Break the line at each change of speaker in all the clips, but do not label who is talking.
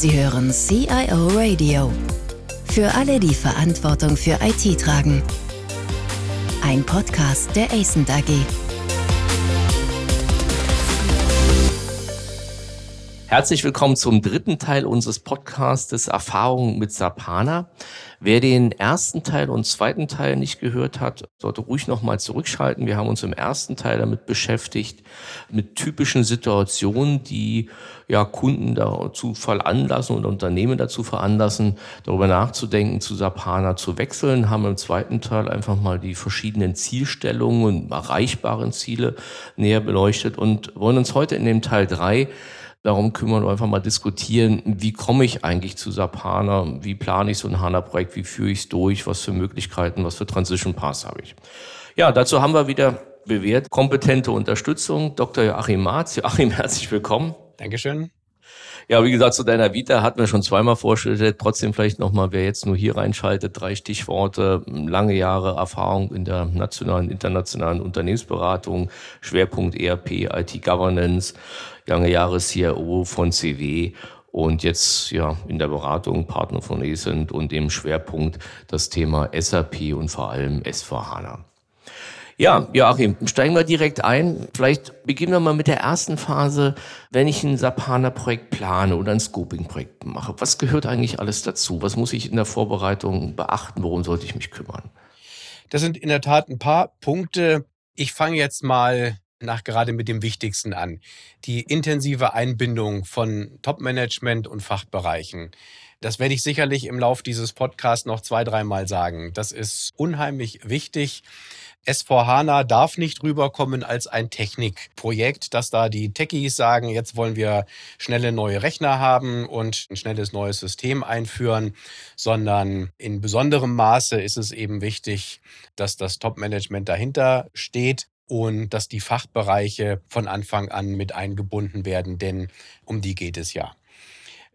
Sie hören CIO Radio. Für alle, die Verantwortung für IT tragen. Ein Podcast der ACENT AG.
Herzlich willkommen zum dritten Teil unseres Podcasts Erfahrungen mit Sapana. Wer den ersten Teil und zweiten Teil nicht gehört hat, sollte ruhig nochmal zurückschalten. Wir haben uns im ersten Teil damit beschäftigt, mit typischen Situationen, die ja Kunden dazu veranlassen und Unternehmen dazu veranlassen, darüber nachzudenken, zu Sapana zu wechseln, haben im zweiten Teil einfach mal die verschiedenen Zielstellungen und erreichbaren Ziele näher beleuchtet und wollen uns heute in dem Teil drei darum kümmern und einfach mal diskutieren, wie komme ich eigentlich zu SAP HANA, wie plane ich so ein HANA-Projekt, wie führe ich es durch, was für Möglichkeiten, was für Transition Paths habe ich. Ja, dazu haben wir wieder bewährt kompetente Unterstützung. Dr. Joachim Marz. Joachim, herzlich willkommen.
Dankeschön.
Ja, wie gesagt, zu deiner Vita hatten wir schon zweimal vorgestellt. Trotzdem vielleicht nochmal, wer jetzt nur hier reinschaltet, drei Stichworte. Lange Jahre Erfahrung in der nationalen, internationalen Unternehmensberatung, Schwerpunkt ERP, IT-Governance, lange Jahre CIO von CW und jetzt ja in der Beratung Partner von ESENT und im Schwerpunkt das Thema SAP und vor allem S4HANA. Ja, Joachim, steigen wir direkt ein. Vielleicht beginnen wir mal mit der ersten Phase. Wenn ich ein Sapana-Projekt plane oder ein Scoping-Projekt mache, was gehört eigentlich alles dazu? Was muss ich in der Vorbereitung beachten? Worum sollte ich mich kümmern?
Das sind in der Tat ein paar Punkte. Ich fange jetzt mal nach gerade mit dem Wichtigsten an. Die intensive Einbindung von Top-Management und Fachbereichen. Das werde ich sicherlich im Lauf dieses Podcasts noch zwei, dreimal sagen. Das ist unheimlich wichtig. S4HANA darf nicht rüberkommen als ein Technikprojekt, dass da die Techies sagen, jetzt wollen wir schnelle neue Rechner haben und ein schnelles neues System einführen, sondern in besonderem Maße ist es eben wichtig, dass das Top-Management dahinter steht und dass die Fachbereiche von Anfang an mit eingebunden werden, denn um die geht es ja.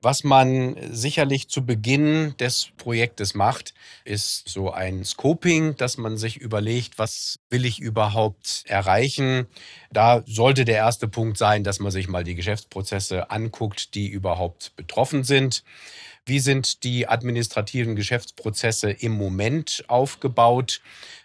Was man sicherlich zu Beginn des Projektes macht, ist so ein Scoping, dass man sich überlegt, was will ich überhaupt erreichen. Da sollte der erste Punkt sein, dass man sich mal die Geschäftsprozesse anguckt, die überhaupt betroffen sind. Wie sind die administrativen Geschäftsprozesse im Moment aufgebaut?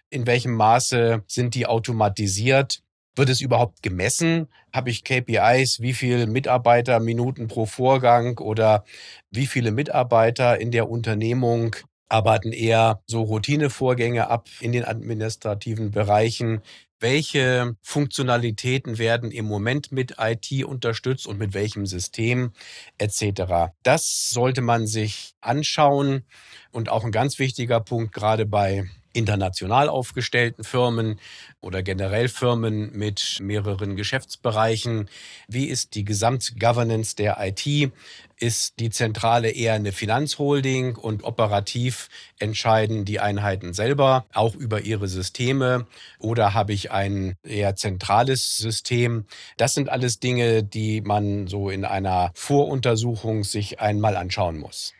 In welchem Maße sind die automatisiert? Wird es überhaupt gemessen? Habe ich KPIs, wie viele Mitarbeiterminuten pro Vorgang oder wie viele Mitarbeiter in der Unternehmung arbeiten eher so Routinevorgänge ab in den administrativen Bereichen? Welche Funktionalitäten werden im Moment mit IT unterstützt und mit welchem System etc. Das sollte man sich anschauen. Und auch ein ganz wichtiger Punkt, gerade bei international aufgestellten Firmen oder generell Firmen mit mehreren Geschäftsbereichen? Wie ist die Gesamtgovernance der IT? Ist die Zentrale eher eine Finanzholding und operativ entscheiden die Einheiten selber auch über ihre Systeme oder habe ich ein eher zentrales System? Das sind alles Dinge, die man so in einer Voruntersuchung sich einmal anschauen muss.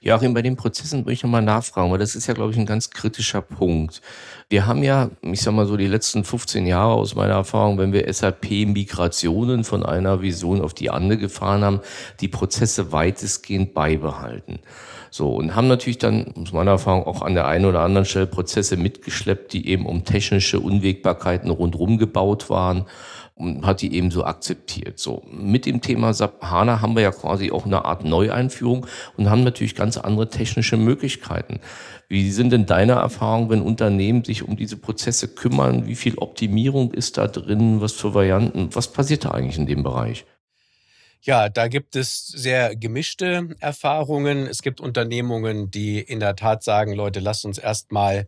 Joachim, bei den Prozessen würde ich nochmal nachfragen, weil das ist ja, glaube ich, ein ganz kritischer Punkt. Wir haben ja, ich sag mal so, die letzten 15 Jahre aus meiner Erfahrung, wenn wir SAP-Migrationen von einer Vision auf die andere gefahren haben, die Prozesse weitestgehend beibehalten. So, und haben natürlich dann, aus meiner Erfahrung, auch an der einen oder anderen Stelle Prozesse mitgeschleppt, die eben um technische Unwägbarkeiten rundherum gebaut waren und hat die eben so akzeptiert. So, mit dem Thema SAP HANA haben wir ja quasi auch eine Art Neueinführung und haben natürlich ganz andere technische Möglichkeiten. Wie sind denn deine Erfahrungen, wenn Unternehmen sich um diese Prozesse kümmern? Wie viel Optimierung ist da drin? Was für Varianten? Was passiert da eigentlich in dem Bereich?
Ja, da gibt es sehr gemischte Erfahrungen. Es gibt Unternehmungen, die in der Tat sagen, Leute, lasst uns erstmal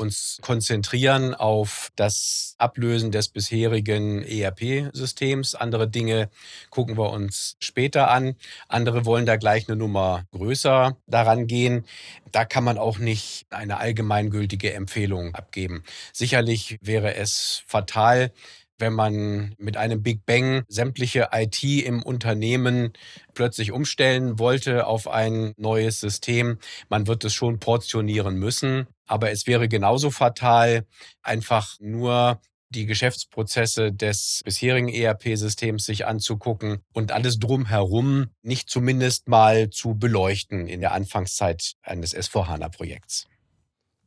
uns konzentrieren auf das Ablösen des bisherigen ERP-Systems. Andere Dinge gucken wir uns später an. Andere wollen da gleich eine Nummer größer daran gehen. Da kann man auch nicht eine allgemeingültige Empfehlung abgeben. Sicherlich wäre es fatal, wenn man mit einem Big Bang sämtliche IT im Unternehmen plötzlich umstellen wollte auf ein neues System. Man wird es schon portionieren müssen. Aber es wäre genauso fatal, einfach nur die Geschäftsprozesse des bisherigen ERP-Systems sich anzugucken und alles drumherum nicht zumindest mal zu beleuchten in der Anfangszeit eines S4HANA-Projekts.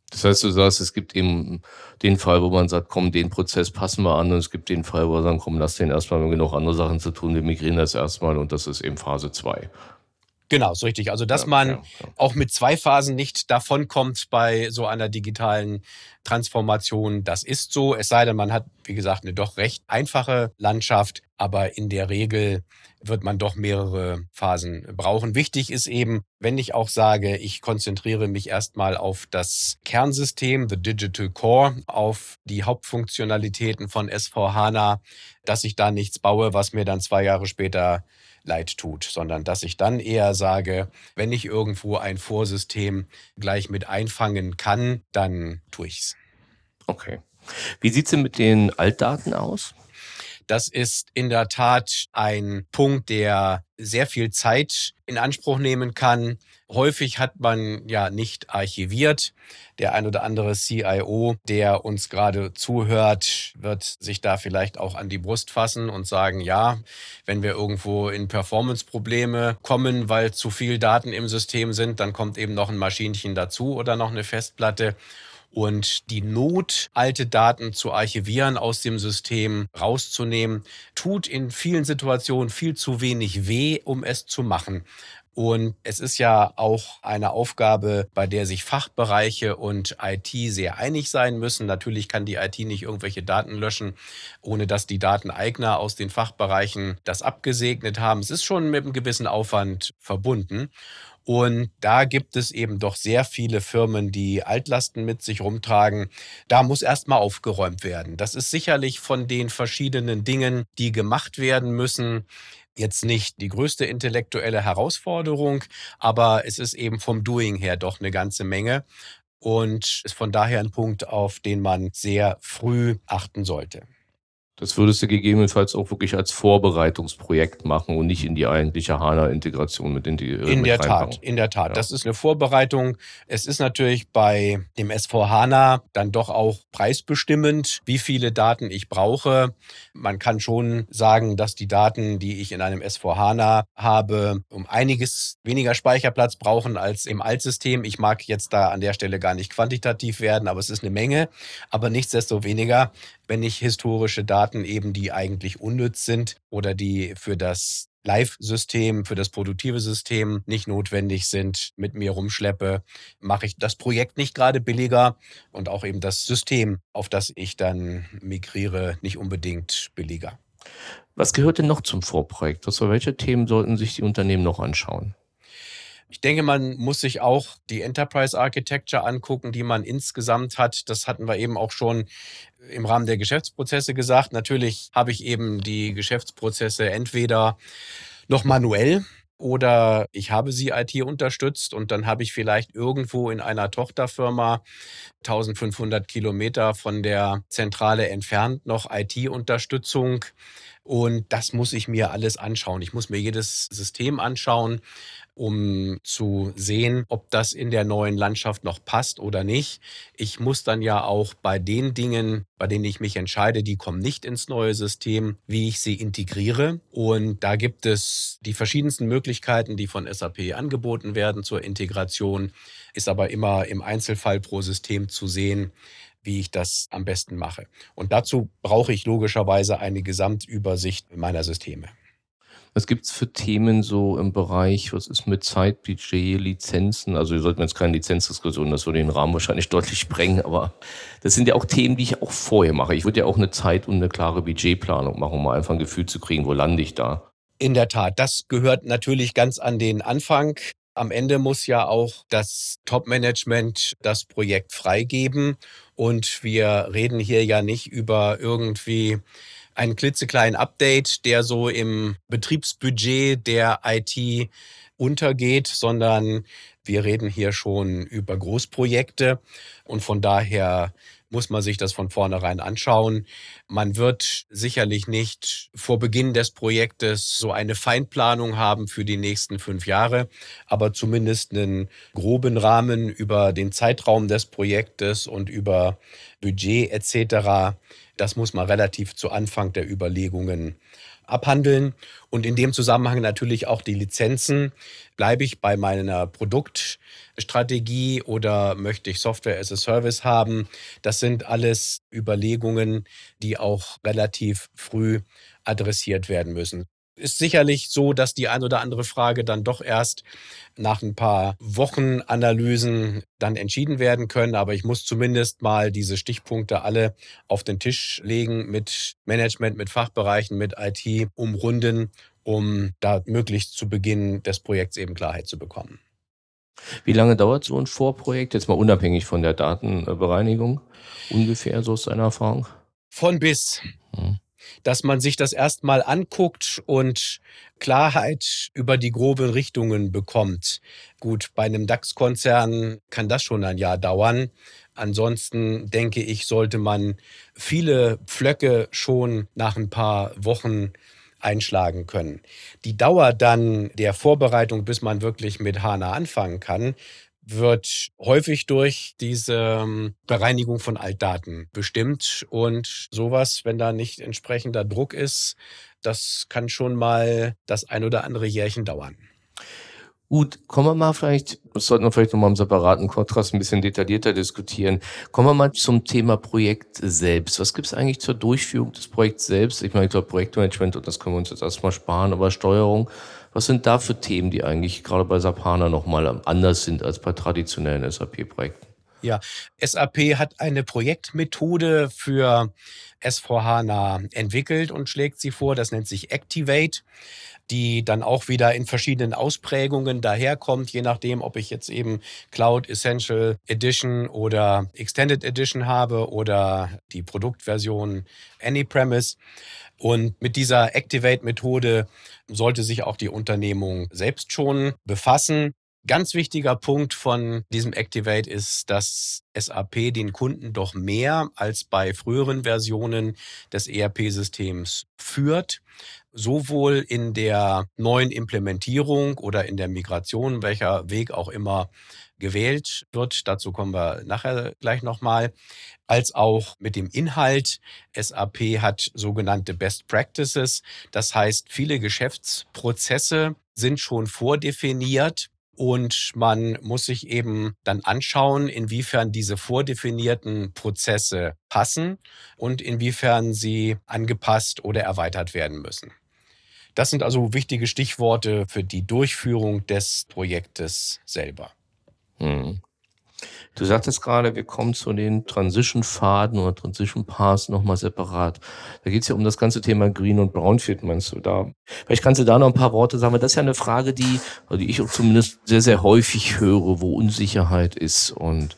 Das heißt, du sagst, es gibt eben den Fall, wo man sagt, komm, den Prozess passen wir an und es gibt den Fall, wo wir sagen, komm, lass den erstmal, wir haben genug andere Sachen zu tun, wir migrieren das erstmal und das ist eben Phase 2.
Genau, so richtig. Also, dass ja, man ja, ja. auch mit zwei Phasen nicht davonkommt bei so einer digitalen Transformation, das ist so. Es sei denn, man hat, wie gesagt, eine doch recht einfache Landschaft, aber in der Regel wird man doch mehrere Phasen brauchen. Wichtig ist eben, wenn ich auch sage, ich konzentriere mich erstmal auf das Kernsystem, the Digital Core, auf die Hauptfunktionalitäten von S4 HANA, dass ich da nichts baue, was mir dann zwei Jahre später leid tut, sondern dass ich dann eher sage, wenn ich irgendwo ein Vorsystem gleich mit einfangen kann, dann tue ich's.
Okay. Wie sieht's denn mit den Altdaten aus?
Das ist in der Tat ein Punkt, der sehr viel Zeit in Anspruch nehmen kann. Häufig hat man ja nicht archiviert. Der ein oder andere CIO, der uns gerade zuhört, wird sich da vielleicht auch an die Brust fassen und sagen, ja, wenn wir irgendwo in Performance-Probleme kommen, weil zu viel Daten im System sind, dann kommt eben noch ein Maschinchen dazu oder noch eine Festplatte. Und die Not, alte Daten zu archivieren, aus dem System rauszunehmen, tut in vielen Situationen viel zu wenig weh, um es zu machen. Und es ist ja auch eine Aufgabe, bei der sich Fachbereiche und IT sehr einig sein müssen. Natürlich kann die IT nicht irgendwelche Daten löschen, ohne dass die Dateneigner aus den Fachbereichen das abgesegnet haben. Es ist schon mit einem gewissen Aufwand verbunden. Und da gibt es eben doch sehr viele Firmen, die Altlasten mit sich rumtragen. Da muss erstmal aufgeräumt werden. Das ist sicherlich von den verschiedenen Dingen, die gemacht werden müssen, jetzt nicht die größte intellektuelle Herausforderung, aber es ist eben vom Doing her doch eine ganze Menge und ist von daher ein Punkt, auf den man sehr früh achten sollte.
Das würdest du gegebenenfalls auch wirklich als Vorbereitungsprojekt machen und nicht in die eigentliche HANA-Integration mit in die
äh, In der Tat, in der Tat. Ja. Das ist eine Vorbereitung. Es ist natürlich bei dem S4 HANA dann doch auch preisbestimmend, wie viele Daten ich brauche. Man kann schon sagen, dass die Daten, die ich in einem S4 HANA habe, um einiges weniger Speicherplatz brauchen als im Altsystem. Ich mag jetzt da an der Stelle gar nicht quantitativ werden, aber es ist eine Menge. Aber nichtsdestoweniger wenn ich historische Daten eben, die eigentlich unnütz sind oder die für das Live-System, für das produktive System nicht notwendig sind, mit mir rumschleppe, mache ich das Projekt nicht gerade billiger und auch eben das System, auf das ich dann migriere, nicht unbedingt billiger.
Was gehört denn noch zum Vorprojekt? Also welche Themen sollten sich die Unternehmen noch anschauen?
Ich denke, man muss sich auch die Enterprise Architecture angucken, die man insgesamt hat. Das hatten wir eben auch schon im Rahmen der Geschäftsprozesse gesagt. Natürlich habe ich eben die Geschäftsprozesse entweder noch manuell oder ich habe sie IT unterstützt und dann habe ich vielleicht irgendwo in einer Tochterfirma 1500 Kilometer von der Zentrale entfernt noch IT-Unterstützung. Und das muss ich mir alles anschauen. Ich muss mir jedes System anschauen um zu sehen, ob das in der neuen Landschaft noch passt oder nicht. Ich muss dann ja auch bei den Dingen, bei denen ich mich entscheide, die kommen nicht ins neue System, wie ich sie integriere. Und da gibt es die verschiedensten Möglichkeiten, die von SAP angeboten werden zur Integration, ist aber immer im Einzelfall pro System zu sehen, wie ich das am besten mache. Und dazu brauche ich logischerweise eine Gesamtübersicht meiner Systeme.
Was gibt's für Themen so im Bereich, was ist mit Zeitbudget, Lizenzen? Also wir sollten jetzt keine Lizenzdiskussion, das würde den Rahmen wahrscheinlich deutlich sprengen, aber das sind ja auch Themen, die ich auch vorher mache. Ich würde ja auch eine Zeit und eine klare Budgetplanung machen, um mal einfach ein Gefühl zu kriegen, wo lande ich da.
In der Tat, das gehört natürlich ganz an den Anfang. Am Ende muss ja auch das Top-Management das Projekt freigeben. Und wir reden hier ja nicht über irgendwie einen klitzekleinen Update, der so im Betriebsbudget der IT untergeht, sondern wir reden hier schon über Großprojekte und von daher muss man sich das von vornherein anschauen. Man wird sicherlich nicht vor Beginn des Projektes so eine Feinplanung haben für die nächsten fünf Jahre, aber zumindest einen groben Rahmen über den Zeitraum des Projektes und über Budget etc Das muss man relativ zu Anfang der Überlegungen abhandeln. Und in dem Zusammenhang natürlich auch die Lizenzen. Bleibe ich bei meiner Produktstrategie oder möchte ich Software as a Service haben? Das sind alles Überlegungen, die auch relativ früh adressiert werden müssen ist sicherlich so, dass die ein oder andere Frage dann doch erst nach ein paar Wochen Analysen dann entschieden werden können. Aber ich muss zumindest mal diese Stichpunkte alle auf den Tisch legen mit Management, mit Fachbereichen, mit IT umrunden, um da möglichst zu Beginn des Projekts eben Klarheit zu bekommen.
Wie lange dauert so ein Vorprojekt, jetzt mal unabhängig von der Datenbereinigung, ungefähr so aus deiner Erfahrung?
Von bis. Hm dass man sich das erstmal anguckt und Klarheit über die groben Richtungen bekommt. Gut, bei einem DAX-Konzern kann das schon ein Jahr dauern. Ansonsten denke ich, sollte man viele Pflöcke schon nach ein paar Wochen einschlagen können. Die Dauer dann der Vorbereitung, bis man wirklich mit HANA anfangen kann, wird häufig durch diese ähm, Bereinigung von Altdaten bestimmt. Und sowas, wenn da nicht entsprechender Druck ist, das kann schon mal das ein oder andere Jährchen dauern.
Gut, kommen wir mal vielleicht, das sollten wir vielleicht nochmal im separaten Kontrast ein bisschen detaillierter diskutieren. Kommen wir mal zum Thema Projekt selbst. Was gibt es eigentlich zur Durchführung des Projekts selbst? Ich meine, ich glaube, Projektmanagement, und das können wir uns jetzt erstmal sparen, aber Steuerung, was sind da für Themen, die eigentlich gerade bei SAP HANA nochmal anders sind als bei traditionellen SAP-Projekten?
Ja, SAP hat eine Projektmethode für S4HANA entwickelt und schlägt sie vor. Das nennt sich Activate die dann auch wieder in verschiedenen Ausprägungen daherkommt, je nachdem, ob ich jetzt eben Cloud Essential Edition oder Extended Edition habe oder die Produktversion AnyPremise. Und mit dieser Activate-Methode sollte sich auch die Unternehmung selbst schon befassen. Ganz wichtiger Punkt von diesem Activate ist, dass SAP den Kunden doch mehr als bei früheren Versionen des ERP-Systems führt sowohl in der neuen Implementierung oder in der Migration, welcher Weg auch immer gewählt wird, dazu kommen wir nachher gleich nochmal, als auch mit dem Inhalt. SAP hat sogenannte Best Practices, das heißt, viele Geschäftsprozesse sind schon vordefiniert und man muss sich eben dann anschauen, inwiefern diese vordefinierten Prozesse passen und inwiefern sie angepasst oder erweitert werden müssen. Das sind also wichtige Stichworte für die Durchführung des Projektes selber. Hm.
Du sagtest gerade, wir kommen zu den Transition-Pfaden oder Transition-Paths nochmal separat. Da geht es ja um das ganze Thema Green und Brownfield, meinst du da? Vielleicht kannst du da noch ein paar Worte sagen, weil das ist ja eine Frage, die, die ich auch zumindest sehr, sehr häufig höre, wo Unsicherheit ist und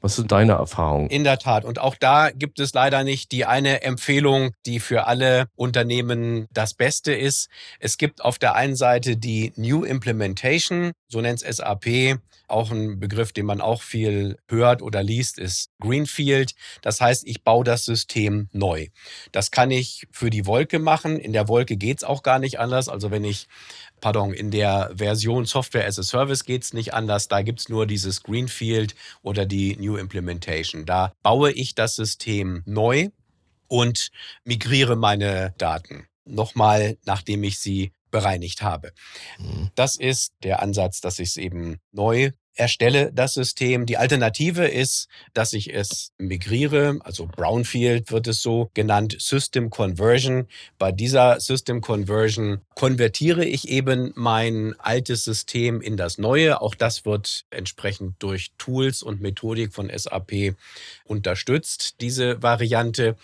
was sind deine Erfahrungen?
In der Tat. Und auch da gibt es leider nicht die eine Empfehlung, die für alle Unternehmen das Beste ist. Es gibt auf der einen Seite die New Implementation, so nennt es SAP. Auch ein Begriff, den man auch viel hört oder liest, ist Greenfield. Das heißt, ich baue das System neu. Das kann ich für die Wolke machen. In der Wolke geht es auch gar nicht anders. Also wenn ich pardon, in der Version Software as a Service geht es nicht anders. Da gibt es nur dieses Greenfield oder die New Implementation. Da baue ich das System neu und migriere meine Daten. Nochmal, nachdem ich sie bereinigt habe. Mhm. Das ist der Ansatz, dass ich es eben neu erstelle das System. Die Alternative ist, dass ich es migriere, also Brownfield wird es so genannt, System Conversion. Bei dieser System Conversion konvertiere ich eben mein altes System in das neue. Auch das wird entsprechend durch Tools und Methodik von SAP unterstützt, diese Variante.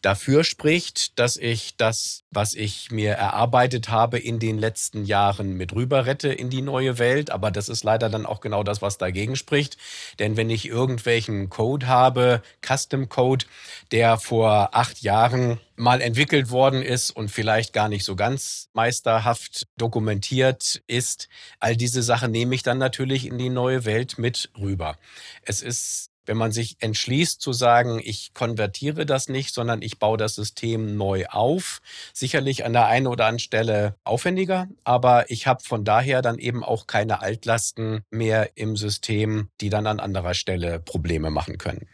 Dafür spricht, dass ich das, was ich mir erarbeitet habe, in den letzten Jahren mit rüber rette in die neue Welt. Aber das ist leider dann auch genau das, das, was dagegen spricht. Denn wenn ich irgendwelchen Code habe, Custom Code, der vor acht Jahren mal entwickelt worden ist und vielleicht gar nicht so ganz meisterhaft dokumentiert ist, all diese Sachen nehme ich dann natürlich in die neue Welt mit rüber. Es ist wenn man sich entschließt zu sagen, ich konvertiere das nicht, sondern ich baue das System neu auf, sicherlich an der einen oder anderen Stelle aufwendiger, aber ich habe von daher dann eben auch keine Altlasten mehr im System, die dann an anderer Stelle Probleme machen können.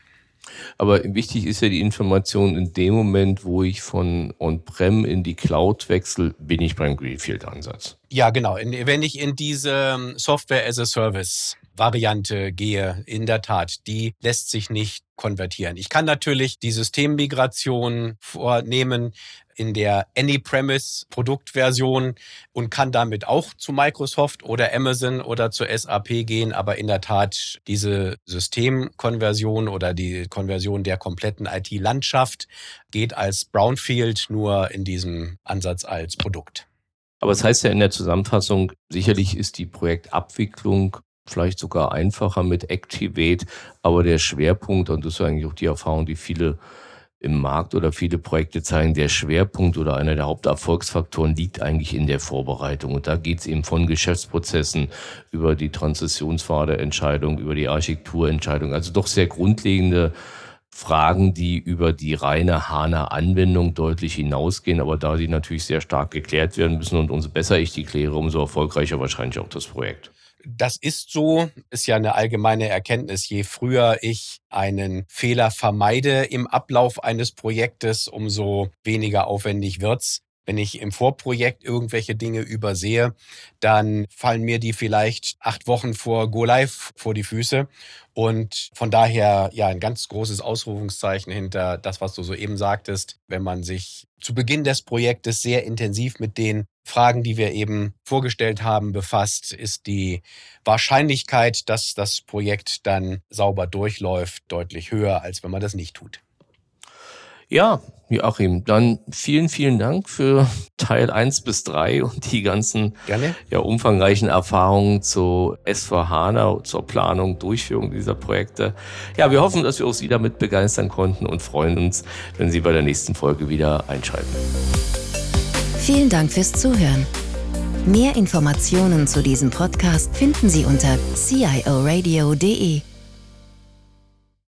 Aber wichtig ist ja die Information in dem Moment, wo ich von On-Prem in die Cloud wechsle, bin ich beim Greenfield-Ansatz.
Ja, genau. Wenn ich in diese ähm, Software as a Service Variante gehe, in der Tat, die lässt sich nicht konvertieren. Ich kann natürlich die Systemmigration vornehmen in der Any-Premise Produktversion und kann damit auch zu Microsoft oder Amazon oder zur SAP gehen. Aber in der Tat diese Systemkonversion oder die Konversion der kompletten IT-Landschaft geht als Brownfield nur in diesem Ansatz als Produkt.
Aber es das heißt ja in der Zusammenfassung, sicherlich ist die Projektabwicklung vielleicht sogar einfacher mit Activate, aber der Schwerpunkt, und das ist eigentlich auch die Erfahrung, die viele im Markt oder viele Projekte zeigen, der Schwerpunkt oder einer der Haupterfolgsfaktoren liegt eigentlich in der Vorbereitung. Und da geht es eben von Geschäftsprozessen über die Transitionspfadeentscheidung, über die Architekturentscheidung, also doch sehr grundlegende Fragen, die über die reine HANA-Anwendung deutlich hinausgehen, aber da die natürlich sehr stark geklärt werden müssen und umso besser ich die kläre, umso erfolgreicher wahrscheinlich auch das Projekt.
Das ist so, ist ja eine allgemeine Erkenntnis. Je früher ich einen Fehler vermeide im Ablauf eines Projektes, umso weniger aufwendig wird's. Wenn ich im Vorprojekt irgendwelche Dinge übersehe, dann fallen mir die vielleicht acht Wochen vor Go Live vor die Füße. Und von daher ja ein ganz großes Ausrufungszeichen hinter das, was du soeben sagtest, wenn man sich zu Beginn des Projektes sehr intensiv mit den Fragen, die wir eben vorgestellt haben, befasst, ist die Wahrscheinlichkeit, dass das Projekt dann sauber durchläuft, deutlich höher, als wenn man das nicht tut.
Ja, Joachim, dann vielen, vielen Dank für Teil 1 bis 3 und die ganzen Gerne. Ja, umfangreichen Erfahrungen zu S4HANA, zur Planung, Durchführung dieser Projekte. Ja, wir hoffen, dass wir auch Sie damit begeistern konnten und freuen uns, wenn Sie bei der nächsten Folge wieder einschalten.
Vielen Dank fürs Zuhören. Mehr Informationen zu diesem Podcast finden Sie unter cioradio.de.